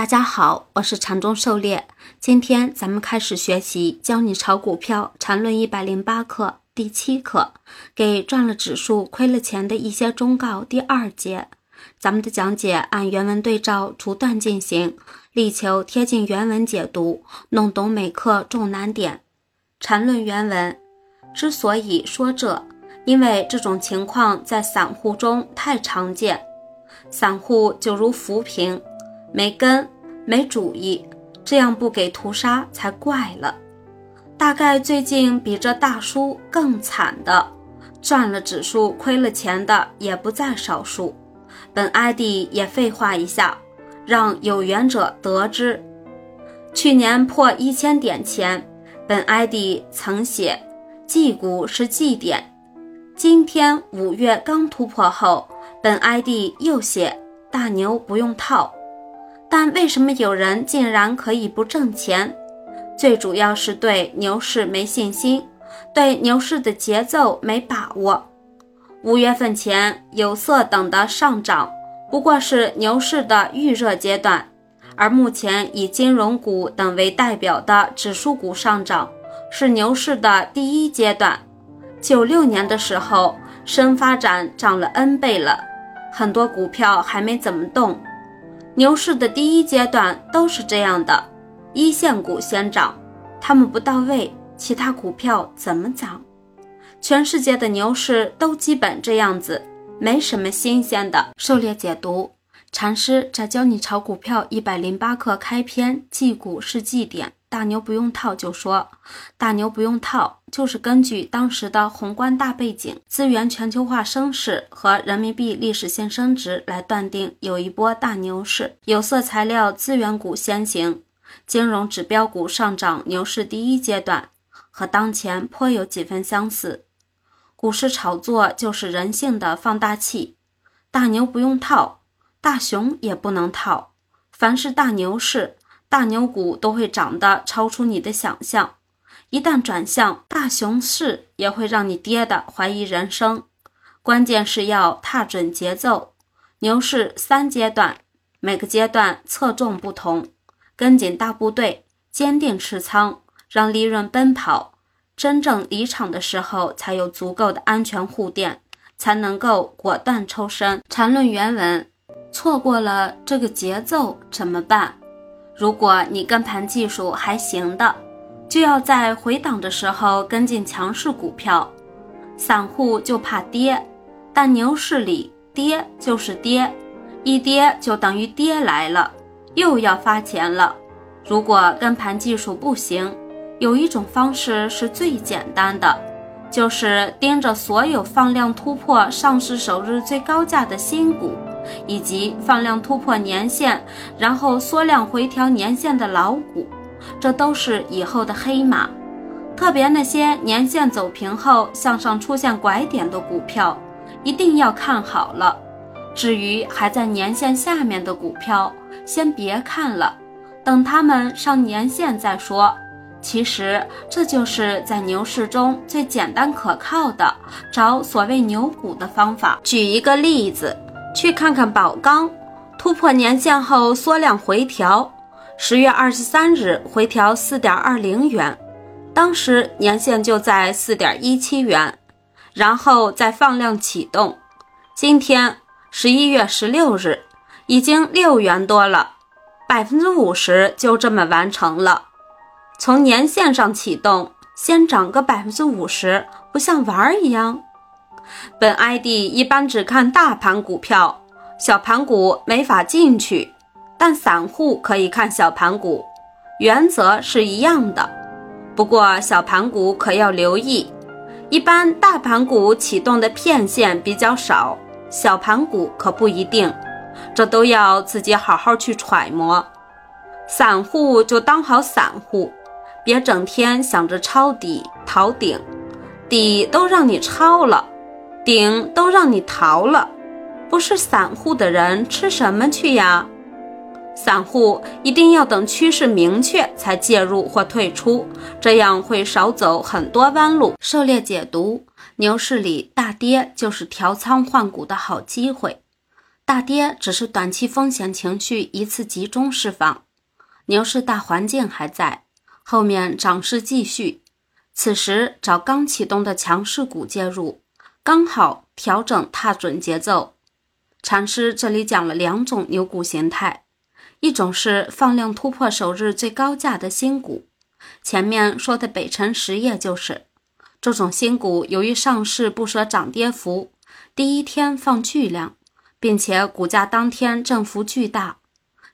大家好，我是禅中狩猎。今天咱们开始学习教你炒股票禅论一百零八课第七课，给赚了指数亏了钱的一些忠告第二节。咱们的讲解按原文对照逐段进行，力求贴近原文解读，弄懂每课重难点。禅论原文之所以说这，因为这种情况在散户中太常见。散户就如浮萍。没根没主意，这样不给屠杀才怪了。大概最近比这大叔更惨的，赚了指数亏了钱的也不在少数。本 ID 也废话一下，让有缘者得知。去年破一千点前，本 ID 曾写绩股是绩点。今天五月刚突破后，本 ID 又写大牛不用套。但为什么有人竟然可以不挣钱？最主要是对牛市没信心，对牛市的节奏没把握。五月份前有色等的上涨不过是牛市的预热阶段，而目前以金融股等为代表的指数股上涨是牛市的第一阶段。九六年的时候，深发展涨了 N 倍了，很多股票还没怎么动。牛市的第一阶段都是这样的，一线股先涨，他们不到位，其他股票怎么涨？全世界的牛市都基本这样子，没什么新鲜的。狩猎解读。禅师在教你炒股票一百零八课开篇，记股是记点，大牛不用套，就说大牛不用套，就是根据当时的宏观大背景、资源全球化升势和人民币历史性升值来断定有一波大牛市。有色材料资源股先行，金融指标股上涨，牛市第一阶段和当前颇有几分相似。股市炒作就是人性的放大器，大牛不用套。大熊也不能套，凡是大牛市、大牛股都会涨得超出你的想象。一旦转向大熊市，也会让你跌得怀疑人生。关键是要踏准节奏。牛市三阶段，每个阶段侧重不同，跟紧大部队，坚定持仓，让利润奔跑。真正离场的时候，才有足够的安全护垫，才能够果断抽身。缠论原文。错过了这个节奏怎么办？如果你跟盘技术还行的，就要在回档的时候跟进强势股票。散户就怕跌，但牛市里跌就是跌，一跌就等于跌来了，又要发钱了。如果跟盘技术不行，有一种方式是最简单的，就是盯着所有放量突破上市首日最高价的新股。以及放量突破年线，然后缩量回调年线的老股，这都是以后的黑马。特别那些年线走平后向上出现拐点的股票，一定要看好了。至于还在年线下面的股票，先别看了，等他们上年线再说。其实这就是在牛市中最简单可靠的找所谓牛股的方法。举一个例子。去看看宝钢，突破年线后缩量回调，十月二十三日回调四点二零元，当时年线就在四点一七元，然后再放量启动，今天十一月十六日已经六元多了，百分之五十就这么完成了。从年线上启动，先涨个百分之五十，不像玩儿一样。本 ID 一般只看大盘股票，小盘股没法进去，但散户可以看小盘股，原则是一样的。不过小盘股可要留意，一般大盘股启动的片线比较少，小盘股可不一定，这都要自己好好去揣摩。散户就当好散户，别整天想着抄底、逃顶，底都让你抄了。顶都让你逃了，不是散户的人吃什么去呀？散户一定要等趋势明确才介入或退出，这样会少走很多弯路。狩猎解读：牛市里大跌就是调仓换股的好机会，大跌只是短期风险情绪一次集中释放，牛市大环境还在，后面涨势继续。此时找刚启动的强势股介入，刚好调整踏准节奏。禅师这里讲了两种牛股形态，一种是放量突破首日最高价的新股，前面说的北辰实业就是这种新股。由于上市不舍涨跌幅，第一天放巨量，并且股价当天振幅巨大，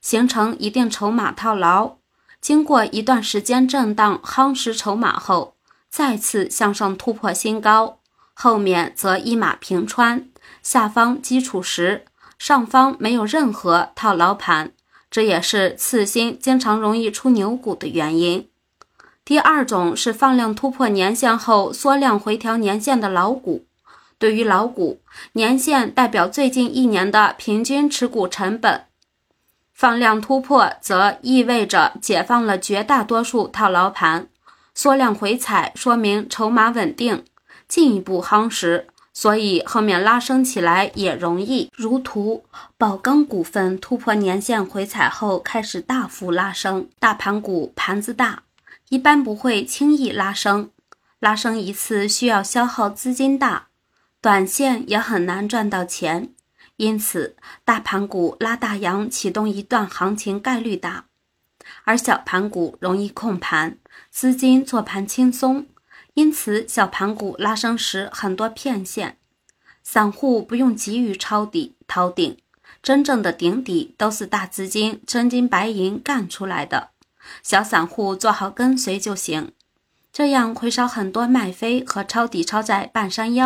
形成一定筹码套牢。经过一段时间震荡夯实筹码后，再次向上突破新高，后面则一马平川。下方基础时，上方没有任何套牢盘，这也是次新经常容易出牛股的原因。第二种是放量突破年线后缩量回调年线的老股。对于老股，年线代表最近一年的平均持股成本，放量突破则意味着解放了绝大多数套牢盘，缩量回踩说明筹码稳定，进一步夯实。所以后面拉升起来也容易，如图宝钢股份突破年线回踩后开始大幅拉升。大盘股盘子大，一般不会轻易拉升，拉升一次需要消耗资金大，短线也很难赚到钱。因此，大盘股拉大阳启动一段行情概率大，而小盘股容易控盘，资金做盘轻松。因此，小盘股拉升时很多骗线，散户不用急于抄底逃顶，真正的顶底都是大资金真金白银干出来的，小散户做好跟随就行，这样会少很多卖飞和抄底抄在半山腰。